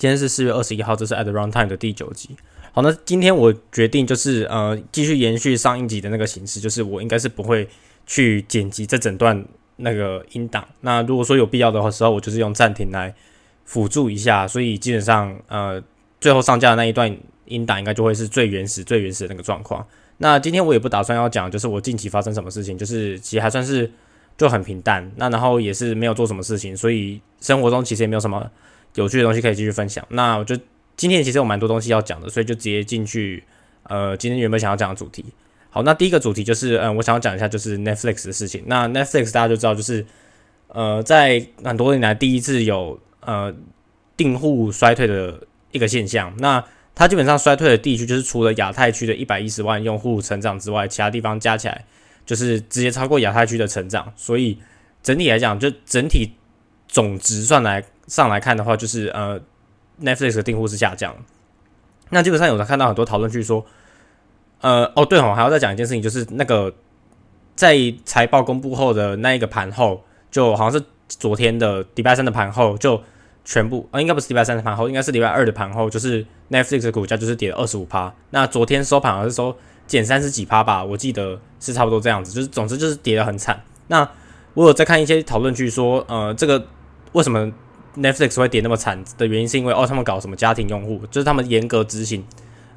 今天是四月二十一号，这是 at runtime 的第九集。好，那今天我决定就是呃，继续延续上一集的那个形式，就是我应该是不会去剪辑这整段那个音档。那如果说有必要的话时候，我就是用暂停来辅助一下。所以基本上呃，最后上架的那一段音档应该就会是最原始、最原始的那个状况。那今天我也不打算要讲，就是我近期发生什么事情，就是其实还算是就很平淡。那然后也是没有做什么事情，所以生活中其实也没有什么。有趣的东西可以继续分享。那我就今天其实有蛮多东西要讲的，所以就直接进去。呃，今天原本想要讲的主题，好，那第一个主题就是，嗯，我想要讲一下就是 Netflix 的事情。那 Netflix 大家就知道，就是呃，在很多年来第一次有呃订户衰退的一个现象。那它基本上衰退的地区就是除了亚太区的一百一十万用户成长之外，其他地方加起来就是直接超过亚太区的成长。所以整体来讲，就整体总值算来。上来看的话，就是呃，Netflix 的订户是下降。那基本上有看到很多讨论区说，呃，哦对哦，还要再讲一件事情，就是那个在财报公布后的那一个盘后，就好像是昨天的礼拜三的盘后，就全部啊，应该不是礼拜三的盘后，应该是礼拜二的盘后，就是 Netflix 的股价就是跌了二十五趴。那昨天收盘好像是收减三十几趴吧，我记得是差不多这样子，就是总之就是跌得很惨。那我有在看一些讨论区说，呃，这个为什么？Netflix 会跌那么惨的原因，是因为哦，他们搞什么家庭用户，就是他们严格执行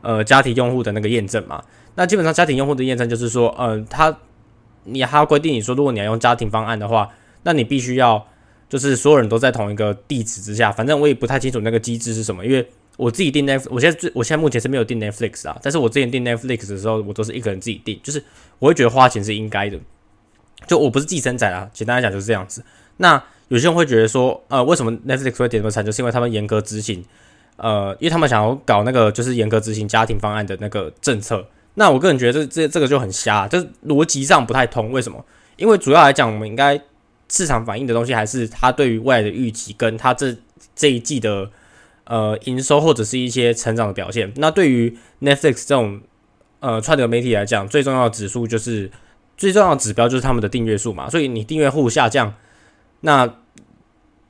呃家庭用户的那个验证嘛。那基本上家庭用户的验证就是说，呃，他你还要规定你说，如果你要用家庭方案的话，那你必须要就是所有人都在同一个地址之下。反正我也不太清楚那个机制是什么，因为我自己订 Netflix，我现在最我现在目前是没有订 Netflix 啊。但是我之前订 Netflix 的时候，我都是一个人自己订，就是我会觉得花钱是应该的。就我不是寄生仔啊，简单来讲就是这样子。那有些人会觉得说，呃，为什么 Netflix 会跌那么惨？就是因为他们严格执行，呃，因为他们想要搞那个就是严格执行家庭方案的那个政策。那我个人觉得这这这个就很瞎，就是逻辑上不太通。为什么？因为主要来讲，我们应该市场反映的东西还是它对于未来的预期，跟它这这一季的呃营收或者是一些成长的表现。那对于 Netflix 这种呃串流媒体来讲，最重要的指数就是最重要的指标就是他们的订阅数嘛。所以你订阅户下降，那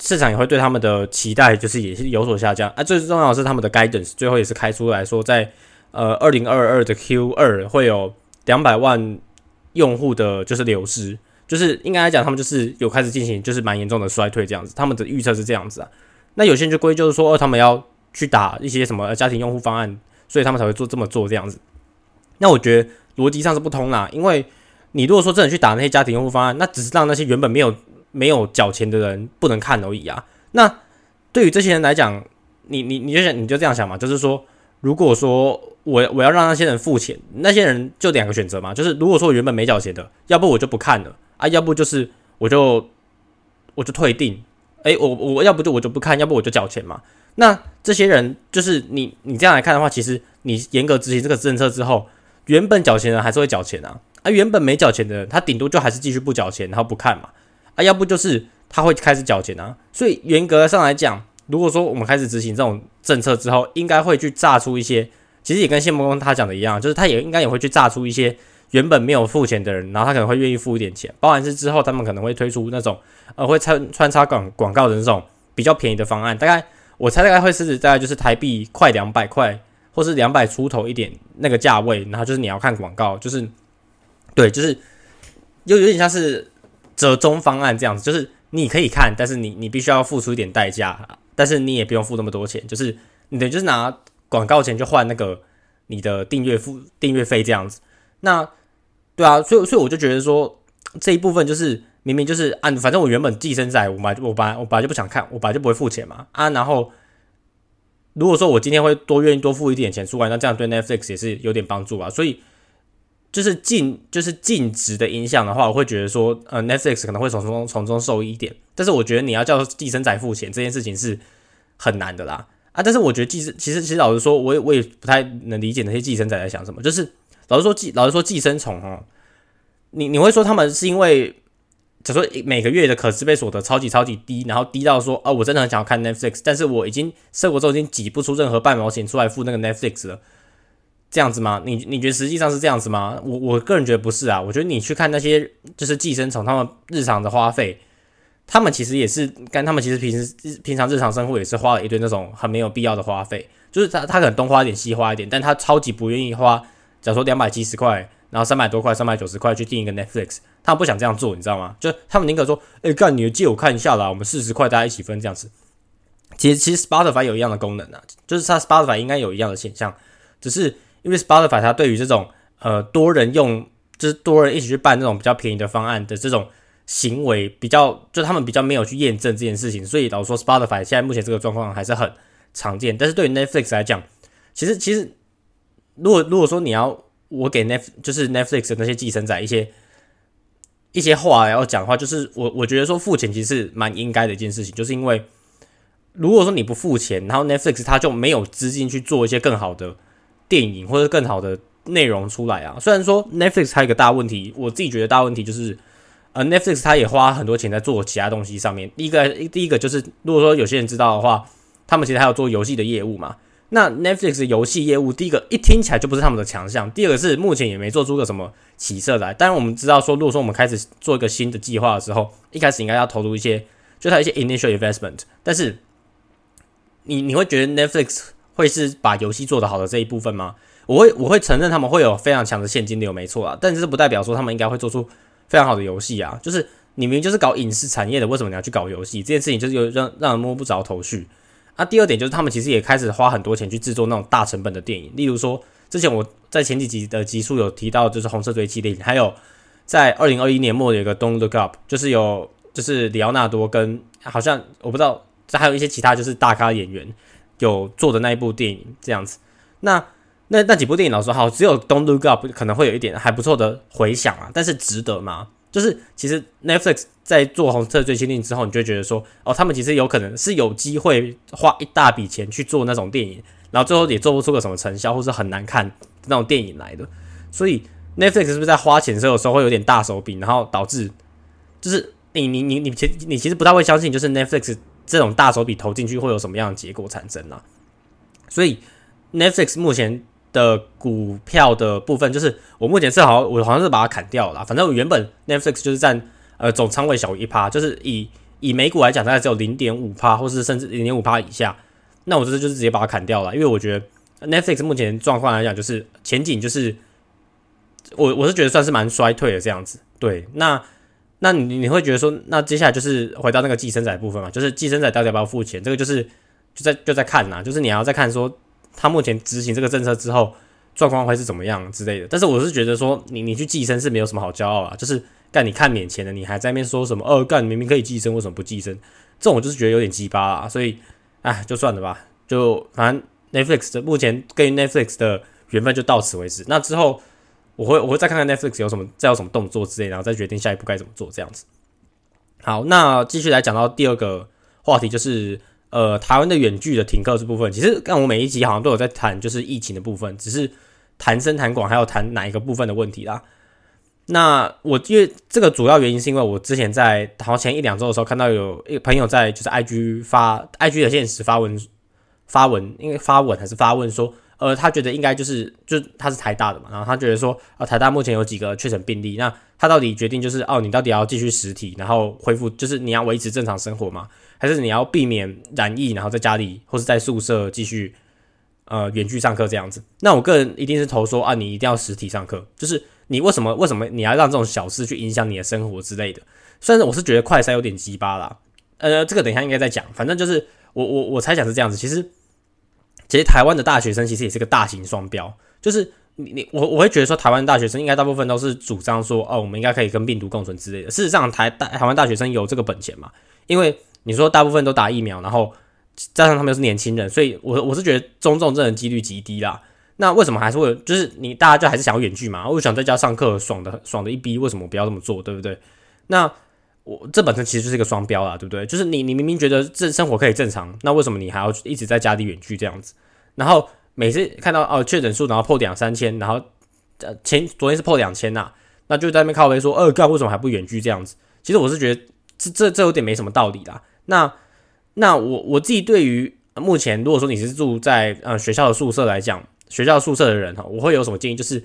市场也会对他们的期待，就是也是有所下降啊。最重要的是他们的 guidance，最后也是开出来说，在呃二零二二的 Q 二会有两百万用户的就是流失，就是应该来讲，他们就是有开始进行就是蛮严重的衰退这样子。他们的预测是这样子啊。那有些人就归咎说，他们要去打一些什么家庭用户方案，所以他们才会做这么做这样子。那我觉得逻辑上是不通啦，因为你如果说真的去打那些家庭用户方案，那只是让那些原本没有。没有缴钱的人不能看而已啊。那对于这些人来讲，你你你就想你就这样想嘛，就是说，如果说我我要让那些人付钱，那些人就两个选择嘛，就是如果说我原本没缴钱的，要不我就不看了啊，要不就是我就我就退订，诶，我我要不就我就不看，要不我就缴钱嘛。那这些人就是你你这样来看的话，其实你严格执行这个政策之后，原本缴钱的人还是会缴钱啊，啊，原本没缴钱的人，他顶多就还是继续不缴钱，然后不看嘛。啊，要不就是他会开始缴钱啊，所以严格上来讲，如果说我们开始执行这种政策之后，应该会去炸出一些，其实也跟谢梦工他讲的一样，就是他也应该也会去炸出一些原本没有付钱的人，然后他可能会愿意付一点钱，包含是之后他们可能会推出那种呃会穿穿插广广告的那种比较便宜的方案，大概我猜大概会是大概就是台币快两百块，或是两百出头一点那个价位，然后就是你要看广告，就是对，就是又有点像是。折中方案这样子，就是你可以看，但是你你必须要付出一点代价，但是你也不用付那么多钱，就是你等就是拿广告钱去换那个你的订阅付订阅费这样子。那对啊，所以所以我就觉得说这一部分就是明明就是按，反正我原本寄生在我买我本来我本来就不想看，我本来就不会付钱嘛啊。然后如果说我今天会多愿意多付一点钱出来，那这样对 Netflix 也是有点帮助啊，所以。就是净就是净值的影响的话，我会觉得说，呃，Netflix 可能会从中从中受益一点。但是我觉得你要叫寄生仔付钱这件事情是很难的啦，啊！但是我觉得寄生其实其实老实说，我也我也不太能理解那些寄生仔在想什么。就是老实说寄老实说寄生虫哦，你你会说他们是因为，假如说每个月的可支配所得超级超级低，然后低到说，哦，我真的很想要看 Netflix，但是我已经生活中已经挤不出任何半毛钱出来付那个 Netflix 了。这样子吗？你你觉得实际上是这样子吗？我我个人觉得不是啊。我觉得你去看那些就是寄生虫，他们日常的花费，他们其实也是，跟他们其实平时平常日常生活也是花了一堆那种很没有必要的花费，就是他他可能东花一点西花一点，但他超级不愿意花，假如说两百七十块，然后三百多块、三百九十块去订一个 Netflix，他不想这样做，你知道吗？就他们宁可说，哎，干你借我看一下啦，我们四十块大家一起分这样子。其实其实 Spotify 有一样的功能啊，就是它 Spotify 应该有一样的现象，只是因为 Spotify 它对于这种呃多人用，就是多人一起去办这种比较便宜的方案的这种。行为比较，就他们比较没有去验证这件事情，所以老实说，Spotify 现在目前这个状况还是很常见。但是对于 Netflix 来讲，其实其实，如果如果说你要我给 Net 就是 Netflix 的那些寄生仔一些一些话要讲话，就是我我觉得说付钱其实是蛮应该的一件事情，就是因为如果说你不付钱，然后 Netflix 它就没有资金去做一些更好的电影或者更好的内容出来啊。虽然说 Netflix 还有一个大问题，我自己觉得大问题就是。呃，Netflix 它也花很多钱在做其他东西上面。第一个，第一个就是，如果说有些人知道的话，他们其实还有做游戏的业务嘛。那 Netflix 游戏业务，第一个一听起来就不是他们的强项。第二个是目前也没做出个什么起色来。当然，我们知道说，如果说我们开始做一个新的计划的时候，一开始应该要投入一些，就它一些 initial investment。但是，你你会觉得 Netflix 会是把游戏做得好的这一部分吗？我会我会承认他们会有非常强的现金流，没错啊。但是不代表说他们应该会做出。非常好的游戏啊，就是你明明就是搞影视产业的，为什么你要去搞游戏？这件事情就是有让让人摸不着头绪。啊，第二点就是他们其实也开始花很多钱去制作那种大成本的电影，例如说之前我在前几集的集数有提到，就是红色追击电影，还有在二零二一年末有一个 Don't Look Up，就是有就是里奥纳多跟好像我不知道，这还有一些其他就是大咖演员有做的那一部电影这样子。那那那几部电影，老实说，好，只有《Don't Look Up》可能会有一点还不错的回响啊，但是值得吗？就是其实 Netflix 在做红色最新令之后，你就觉得说，哦，他们其实有可能是有机会花一大笔钱去做那种电影，然后最后也做不出个什么成效，或是很难看那种电影来的。所以 Netflix 是不是在花钱的时候，有时候会有点大手笔，然后导致就是你你你你其你其实不太会相信，就是 Netflix 这种大手笔投进去会有什么样的结果产生啊？所以 Netflix 目前。的股票的部分，就是我目前是好，我好像是把它砍掉了。反正我原本 Netflix 就是占呃总仓位小于一趴，就是以以美股来讲，大概只有零点五趴，或是甚至零点五趴以下。那我这次就是直接把它砍掉了，因为我觉得 Netflix 目前状况来讲，就是前景就是我我是觉得算是蛮衰退的这样子。对，那那你你会觉得说，那接下来就是回到那个寄生仔部分嘛？就是寄生仔到底要不要付钱？这个就是就在就在看呐，就是你要再看说。他目前执行这个政策之后，状况会是怎么样之类的？但是我是觉得说，你你去寄生是没有什么好骄傲啊，就是干你看免钱的，你还在那边说什么？二，干明明可以寄生，为什么不寄生？这种我就是觉得有点鸡巴啊，所以，哎，就算了吧，就反正 Netflix 的目前跟 Netflix 的缘分就到此为止。那之后我会我会再看看 Netflix 有什么再有什么动作之类，然后再决定下一步该怎么做这样子。好，那继续来讲到第二个话题，就是。呃，台湾的远距的停课这部分，其实看我每一集好像都有在谈，就是疫情的部分，只是谈深谈广，还有谈哪一个部分的问题啦。那我因为这个主要原因是因为我之前在好像前一两周的时候，看到有一个朋友在就是 IG 发 IG 的现实发文发文，因为发文还是发问说，呃，他觉得应该就是就他是台大的嘛，然后他觉得说，呃，台大目前有几个确诊病例，那他到底决定就是哦，你到底要继续实体，然后恢复，就是你要维持正常生活吗？还是你要避免染疫，然后在家里或是在宿舍继续呃远距上课这样子？那我个人一定是投说啊，你一定要实体上课。就是你为什么为什么你要让这种小事去影响你的生活之类的？虽然我是觉得快筛有点鸡巴啦，呃，这个等一下应该再讲。反正就是我我我猜想是这样子。其实其实台湾的大学生其实也是个大型双标，就是你你我我会觉得说台湾大学生应该大部分都是主张说哦，我们应该可以跟病毒共存之类的。事实上，台大台湾大学生有这个本钱嘛？因为你说大部分都打疫苗，然后加上他们又是年轻人，所以我我是觉得中重症的几率极低啦。那为什么还是会就是你大家就还是想要远距嘛？我想在家上课爽的爽的一逼，为什么不要这么做？对不对？那我这本身其实就是一个双标啦，对不对？就是你你明明觉得这生活可以正常，那为什么你还要一直在家里远距这样子？然后每次看到哦确诊数然后破两三千，然后呃前昨天是破两千呐，那就在那边靠背说，呃干为什么还不远距这样子？其实我是觉得这这这有点没什么道理啦。那那我我自己对于目前如果说你是住在呃学校的宿舍来讲，学校宿舍的人哈，我会有什么建议？就是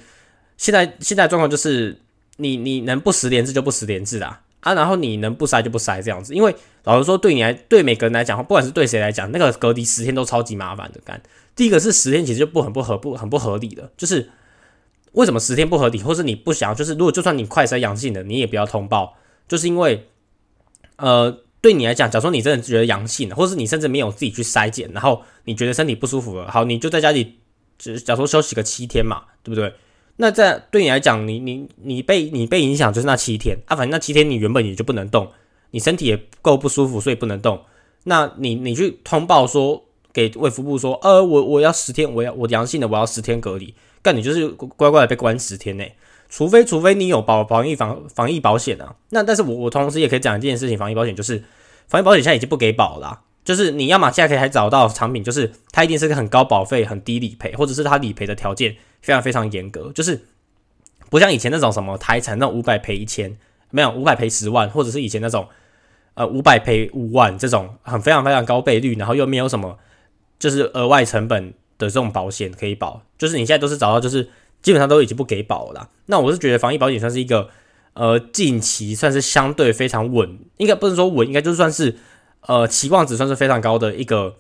现在现在状况就是你你能不十连制就不十连制啦啊，然后你能不筛就不筛这样子，因为老实说，对你来，对每个人来讲，不管是对谁来讲，那个隔离十天都超级麻烦的干。第一个是十天其实就不很不合不很不合理的，就是为什么十天不合理，或是你不想要，就是如果就算你快筛阳性的，你也不要通报，就是因为，呃，对你来讲，假如说你真的觉得阳性的，或是你甚至没有自己去筛检，然后你觉得身体不舒服了，好，你就在家里，只假如说休息个七天嘛，对不对？那在对你来讲，你你你被你被影响就是那七天啊，反正那七天你原本也就不能动，你身体也够不舒服，所以不能动。那你你去通报说给卫福部说，呃，我我要十天，我要我阳性的，我要十天隔离，干你就是乖乖的被关十天内，除非除非你有保防疫防防疫保险啊。那但是我我同时也可以讲一件事情，防疫保险就是防疫保险现在已经不给保了，就是你要么现在可以还找到产品，就是它一定是个很高保费、很低理赔，或者是它理赔的条件。非常非常严格，就是不像以前那种什么台产那五百赔一千，没有五百赔十万，或者是以前那种呃五百赔五万这种很非常非常高倍率，然后又没有什么就是额外成本的这种保险可以保，就是你现在都是找到就是基本上都已经不给保了。那我是觉得防疫保险算是一个呃近期算是相对非常稳，应该不能说稳，应该就算是呃期望值算是非常高的一个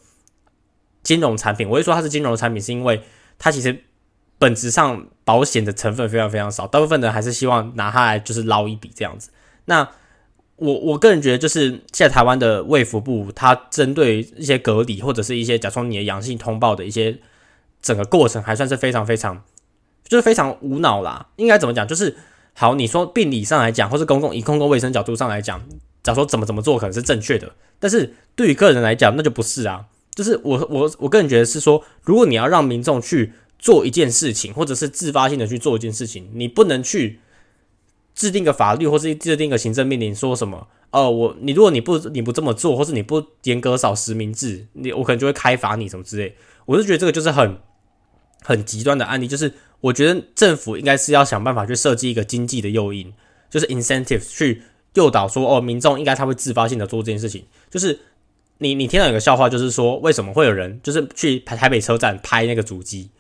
金融产品。我会说它是金融产品，是因为它其实。本质上保险的成分非常非常少，大部分人还是希望拿它来就是捞一笔这样子。那我我个人觉得，就是现在台湾的卫福部，它针对一些隔离或者是一些假装你的阳性通报的一些整个过程，还算是非常非常就是非常无脑啦。应该怎么讲？就是好，你说病理上来讲，或是公共以公共卫生角度上来讲，假如说怎么怎么做可能是正确的，但是对于个人来讲，那就不是啊。就是我我我个人觉得是说，如果你要让民众去。做一件事情，或者是自发性的去做一件事情，你不能去制定个法律，或是制定个行政命令，说什么？哦，我你如果你不你不这么做，或是你不严格扫实名制，你我可能就会开罚你什么之类。我是觉得这个就是很很极端的案例，就是我觉得政府应该是要想办法去设计一个经济的诱因，就是 incentive 去诱导说，哦，民众应该他会自发性的做这件事情。就是你你听到有个笑话，就是说为什么会有人就是去台台北车站拍那个主机？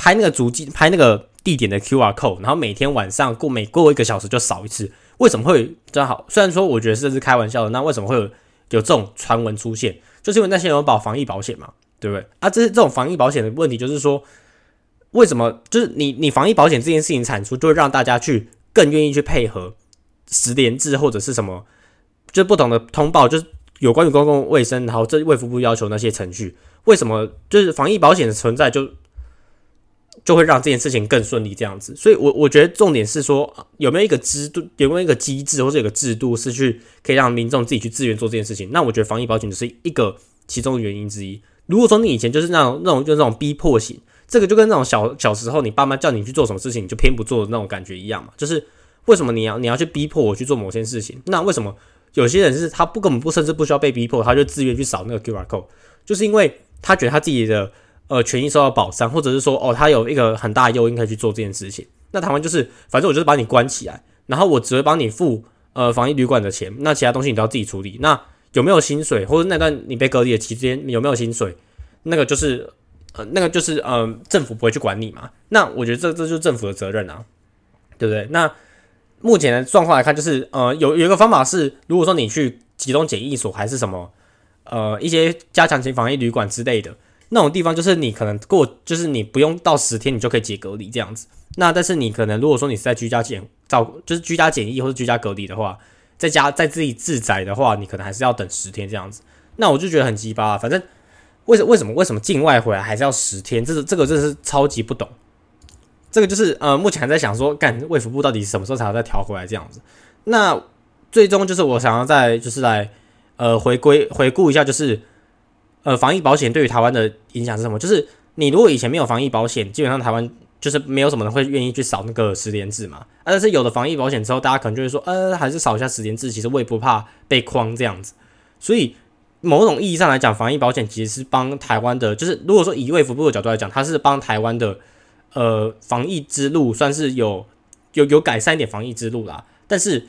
拍那个足迹，拍那个地点的 Q R code，然后每天晚上过每过一个小时就扫一次。为什么会这样好？虽然说我觉得这是开玩笑的，那为什么会有有这种传闻出现？就是因为那些人保防疫保险嘛，对不对？啊，这是这种防疫保险的问题，就是说为什么就是你你防疫保险这件事情产出，就会让大家去更愿意去配合十连制或者是什么，就不同的通报，就是有关于公共卫生，然后这卫福部要求那些程序，为什么就是防疫保险的存在就？就会让这件事情更顺利，这样子。所以，我我觉得重点是说，有没有一个制度，有没有一个机制，或者有个制度，是去可以让民众自己去自愿做这件事情。那我觉得防疫保险只是一个其中的原因之一。如果说你以前就是那种那种就那种逼迫型，这个就跟那种小小时候你爸妈叫你去做什么事情，你就偏不做的那种感觉一样嘛。就是为什么你要你要去逼迫我去做某件事情？那为什么有些人是他不根本不甚至不需要被逼迫，他就自愿去扫那个 QR code，就是因为他觉得他自己的。呃，权益受到保障，或者是说，哦，他有一个很大的诱因可以去做这件事情。那台湾就是，反正我就是把你关起来，然后我只会帮你付呃防疫旅馆的钱，那其他东西你都要自己处理。那有没有薪水，或者那段你被隔离的期间有没有薪水，那个就是呃那个就是呃政府不会去管你嘛？那我觉得这这就是政府的责任啊，对不对？那目前的状况来看，就是呃有有一个方法是，如果说你去集中检疫所还是什么呃一些加强型防疫旅馆之类的。那种地方就是你可能过，就是你不用到十天，你就可以解隔离这样子。那但是你可能如果说你是在居家检照，就是居家检疫或者居家隔离的话，在家在自己自宅的话，你可能还是要等十天这样子。那我就觉得很鸡巴，反正为什为什么为什么境外回来还是要十天？这是这个真的是超级不懂。这个就是呃，目前还在想说，干卫福部到底什么时候才要再调回来这样子？那最终就是我想要再就是来呃回归回顾一下，就是。呃，防疫保险对于台湾的影响是什么？就是你如果以前没有防疫保险，基本上台湾就是没有什么人会愿意去扫那个十连制嘛。但是有了防疫保险之后，大家可能就会说，呃，还是扫一下十连制，其实我也不怕被框这样子。所以某种意义上来讲，防疫保险其实是帮台湾的，就是如果说以卫福部的角度来讲，它是帮台湾的呃防疫之路算是有有有改善一点防疫之路啦。但是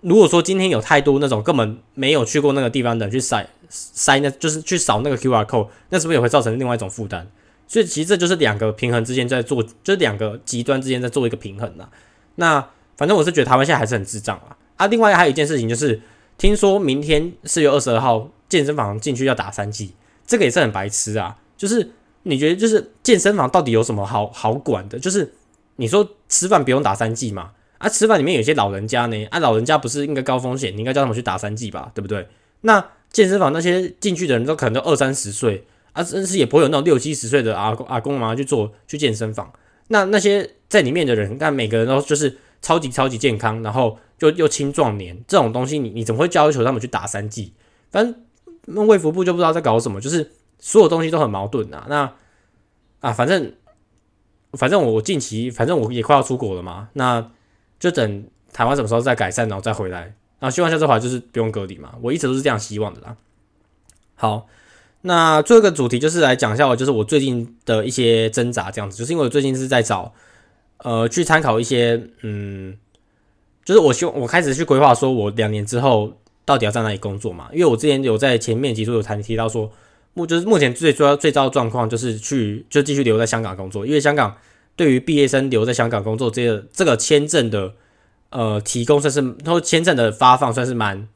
如果说今天有太多那种根本没有去过那个地方的人去筛筛，那就是去扫那个 QR code，那是不是也会造成另外一种负担？所以其实这就是两个平衡之间在做，就是两个极端之间在做一个平衡呐。那反正我是觉得台湾现在还是很智障啊。啊，另外还有一件事情就是，听说明天四月二十二号健身房进去要打三剂，这个也是很白痴啊。就是你觉得，就是健身房到底有什么好好管的？就是你说吃饭不用打三剂嘛？啊，吃饭里面有些老人家呢，啊，老人家不是应该高风险，你应该叫他们去打三剂吧，对不对？那健身房那些进去的人都可能都二三十岁，啊，真是也不会有那种六七十岁的阿公阿公妈去做去健身房。那那些在里面的人，但每个人都就是超级超级健康，然后就又青壮年这种东西，你你怎么会要求他们去打三剂？反正卫福部就不知道在搞什么，就是所有东西都很矛盾啊。那啊，反正反正我近期反正我也快要出国了嘛，那就等台湾什么时候再改善，然后再回来。那希望下次回来就是不用隔离嘛，我一直都是这样希望的啦。好。那最后一个主题就是来讲一下，我就是我最近的一些挣扎，这样子，就是因为我最近是在找，呃，去参考一些，嗯，就是我希望我开始去规划，说我两年之后到底要在哪里工作嘛？因为我之前有在前面几处有谈提到说，目就是目前最主要最糟的状况就是去就继续留在香港工作，因为香港对于毕业生留在香港工作这个这个签证的呃提供算是，然后签证的发放算是蛮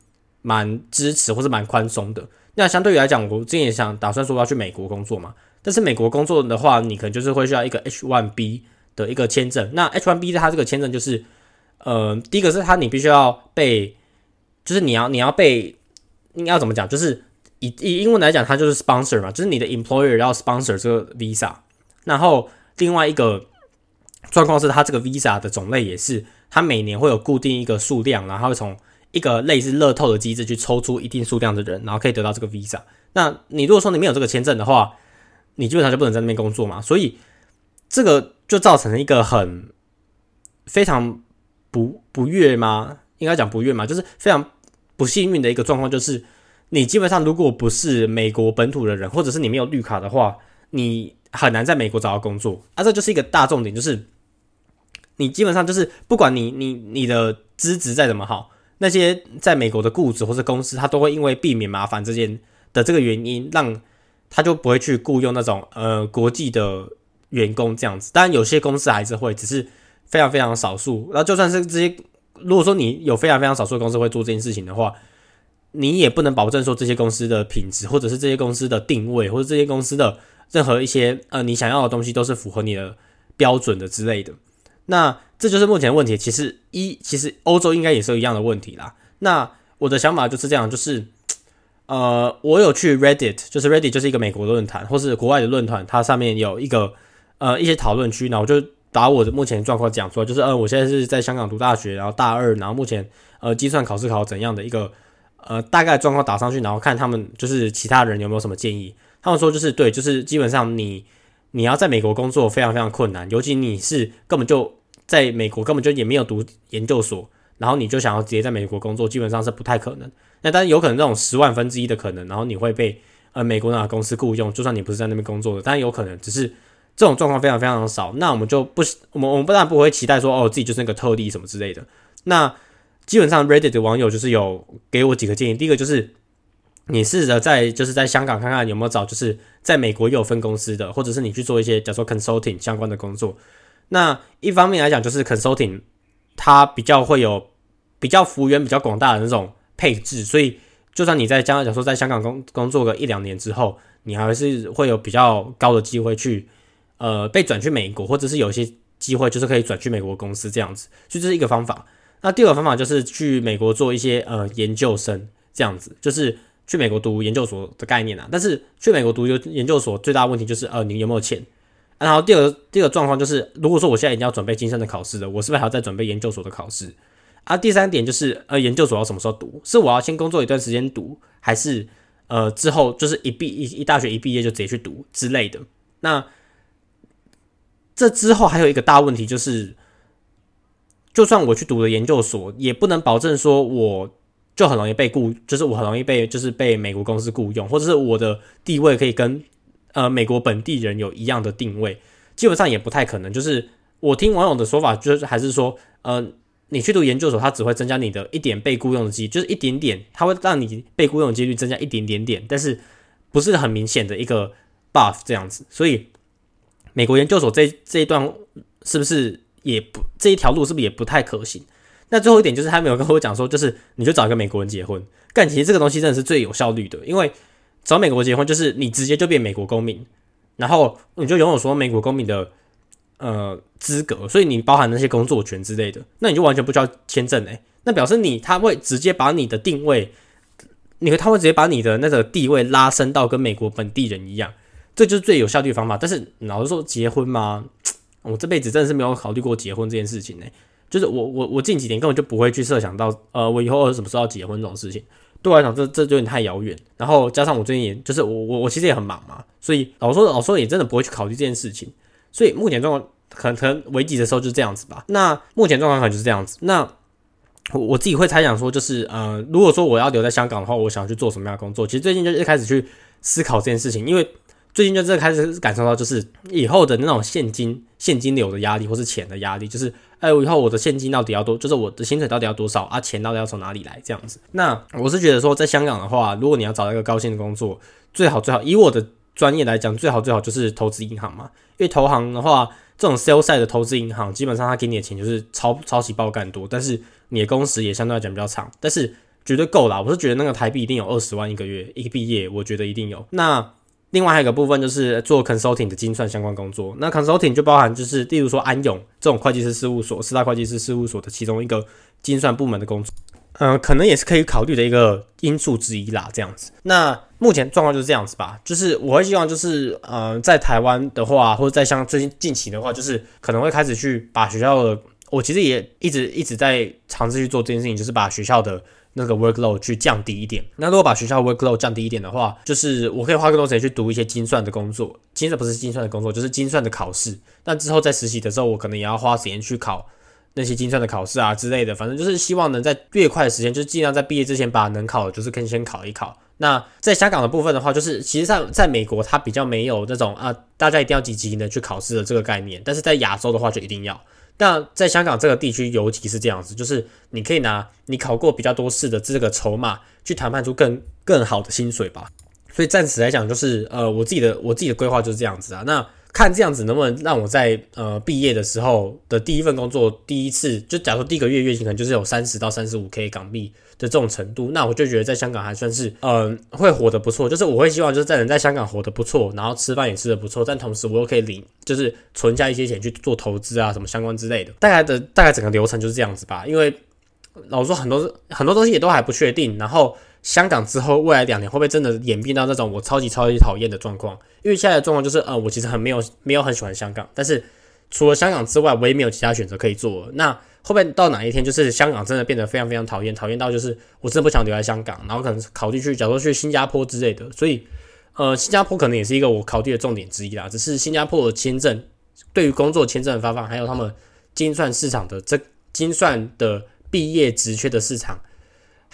蛮支持或是蛮宽松的。那相对于来讲，我之前也想打算说要去美国工作嘛，但是美国工作的话，你可能就是会需要一个 H1B 的一个签证。那 H1B 它这个签证就是，呃，第一个是它你必须要被，就是你要你要被，你要怎么讲？就是以以英文来讲，它就是 sponsor 嘛，就是你的 employer 要 sponsor 这个 visa。然后另外一个状况是，它这个 visa 的种类也是，它每年会有固定一个数量，然后从一个类似乐透的机制去抽出一定数量的人，然后可以得到这个 visa。那你如果说你没有这个签证的话，你基本上就不能在那边工作嘛。所以这个就造成了一个很非常不不悦吗？应该讲不悦嘛，就是非常不幸运的一个状况，就是你基本上如果不是美国本土的人，或者是你没有绿卡的话，你很难在美国找到工作。啊，这就是一个大重点，就是你基本上就是不管你你你的资质再怎么好。那些在美国的雇主或者公司，他都会因为避免麻烦这件的这个原因，让他就不会去雇佣那种呃国际的员工这样子。当然，有些公司还是会，只是非常非常少数。那就算是这些，如果说你有非常非常少数的公司会做这件事情的话，你也不能保证说这些公司的品质，或者是这些公司的定位，或者这些公司的任何一些呃你想要的东西都是符合你的标准的之类的。那这就是目前问题。其实一，其实欧洲应该也是一样的问题啦。那我的想法就是这样，就是呃，我有去 Reddit，就是 Reddit 就是一个美国论坛，或是国外的论坛，它上面有一个呃一些讨论区，然后我就把我的目前状况讲出来，就是呃，我现在是在香港读大学，然后大二，然后目前呃计算考试考怎样的一个呃大概状况打上去，然后看他们就是其他人有没有什么建议。他们说就是对，就是基本上你。你要在美国工作非常非常困难，尤其你是根本就在美国根本就也没有读研究所，然后你就想要直接在美国工作，基本上是不太可能。那但是有可能这种十万分之一的可能，然后你会被呃美国那公司雇佣，就算你不是在那边工作的，但有可能只是这种状况非常非常少。那我们就不，我们我们当然不会期待说哦自己就是那个特例什么之类的。那基本上 Reddit 的网友就是有给我几个建议，第一个就是。你试着在就是在香港看看有没有找，就是在美国有分公司的，或者是你去做一些假如说 consulting 相关的工作。那一方面来讲，就是 consulting 它比较会有比较幅员比较广大的那种配置，所以就算你在将来假说在香港工工作个一两年之后，你还是会有比较高的机会去呃被转去美国，或者是有一些机会就是可以转去美国公司这样子，所以这是一个方法。那第二个方法就是去美国做一些呃研究生这样子，就是。去美国读研究所的概念啊，但是去美国读研研究所最大的问题就是，呃，你有没有钱？然后第二个第二个状况就是，如果说我现在已经要准备晋升的考试了，我是不是还要再准备研究所的考试？啊，第三点就是，呃，研究所要什么时候读？是我要先工作一段时间读，还是呃之后就是一毕一一大学一毕业就直接去读之类的？那这之后还有一个大问题就是，就算我去读了研究所，也不能保证说我。就很容易被雇，就是我很容易被，就是被美国公司雇佣，或者是我的地位可以跟呃美国本地人有一样的定位，基本上也不太可能。就是我听网友的说法，就是还是说，呃，你去读研究所，它只会增加你的一点被雇佣的机，就是一点点，它会让你被雇佣的几率增加一点点点，但是不是很明显的一个 buff 这样子。所以美国研究所这这一段是不是也不这一条路是不是也不太可行？那最后一点就是他没有跟我讲说，就是你就找一个美国人结婚。干，其实这个东西真的是最有效率的，因为找美国结婚就是你直接就变美国公民，然后你就拥有说美国公民的呃资格，所以你包含那些工作权之类的，那你就完全不需要签证诶。那表示你他会直接把你的定位，你他会直接把你的那个地位拉升到跟美国本地人一样，这就是最有效率的方法。但是老实说，结婚吗？我这辈子真的是没有考虑过结婚这件事情呢。就是我我我近几年根本就不会去设想到，呃，我以后什么时候要结婚这种事情，对我来讲这这就有点太遥远。然后加上我最近也就是我我我其实也很忙嘛，所以老说老说也真的不会去考虑这件事情。所以目前状况可能可能危急的时候就是这样子吧。那目前状况可能就是这样子。那我自己会猜想说，就是呃，如果说我要留在香港的话，我想去做什么样的工作？其实最近就一开始去思考这件事情，因为。最近就真的开始感受到，就是以后的那种现金现金流的压力，或是钱的压力，就是哎，我以后我的现金到底要多，就是我的薪水到底要多少啊？钱到底要从哪里来？这样子。那我是觉得说，在香港的话，如果你要找一个高薪的工作，最好最好以我的专业来讲，最好最好就是投资银行嘛。因为投行的话，这种 sales side 的投资银行，基本上他给你的钱就是超超级爆干多，但是你的工时也相对来讲比较长，但是绝对够啦。我是觉得那个台币一定有二十万一个月，一毕业我觉得一定有。那另外还有一个部分就是做 consulting 的精算相关工作，那 consulting 就包含就是，例如说安永这种会计师事务所，四大会计师事务所的其中一个精算部门的工作，嗯，可能也是可以考虑的一个因素之一啦。这样子，那目前状况就是这样子吧。就是我会希望就是，呃，在台湾的话，或者在像最近近期的话，就是可能会开始去把学校的，我其实也一直一直在尝试去做这件事情，就是把学校的。那个 workload 去降低一点。那如果把学校 workload 降低一点的话，就是我可以花更多时间去读一些精算的工作。精算不是精算的工作，就是精算的考试。那之后在实习的时候，我可能也要花时间去考那些精算的考试啊之类的。反正就是希望能在越快的时间，就是尽量在毕业之前把能考的，就是可以先考一考。那在香港的部分的话，就是其实上在美国它比较没有那种啊，大家一定要积极的去考试的这个概念。但是在亚洲的话，就一定要。那在香港这个地区，尤其是这样子，就是你可以拿你考过比较多试的这个筹码，去谈判出更更好的薪水吧。所以暂时来讲，就是呃，我自己的我自己的规划就是这样子啊。那看这样子能不能让我在呃毕业的时候的第一份工作，第一次就假如说第一个月月薪可能就是有三十到三十五 K 港币。的这种程度，那我就觉得在香港还算是，嗯，会活得不错。就是我会希望就是在能在香港活得不错，然后吃饭也吃得不错，但同时我又可以领，就是存下一些钱去做投资啊，什么相关之类的。大概的大概整个流程就是这样子吧。因为老实说，很多很多东西也都还不确定。然后香港之后未来两年会不会真的演变到那种我超级超级讨厌的状况？因为现在的状况就是，呃，我其实很没有没有很喜欢香港，但是除了香港之外，我也没有其他选择可以做。那后面到哪一天，就是香港真的变得非常非常讨厌，讨厌到就是我真的不想留在香港，然后可能考虑去，假如说去新加坡之类的。所以，呃，新加坡可能也是一个我考虑的重点之一啦。只是新加坡的签证，对于工作签证的发放，还有他们精算市场的这精算的毕业职缺的市场，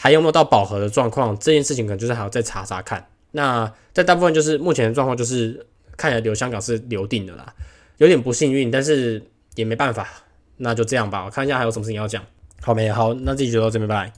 还有没有到饱和的状况，这件事情可能就是还要再查查看。那在大部分就是目前的状况，就是看起来留香港是留定的啦，有点不幸运，但是也没办法。那就这样吧，我看一下还有什么事情要讲。好没？好，那这集就到这边，拜拜。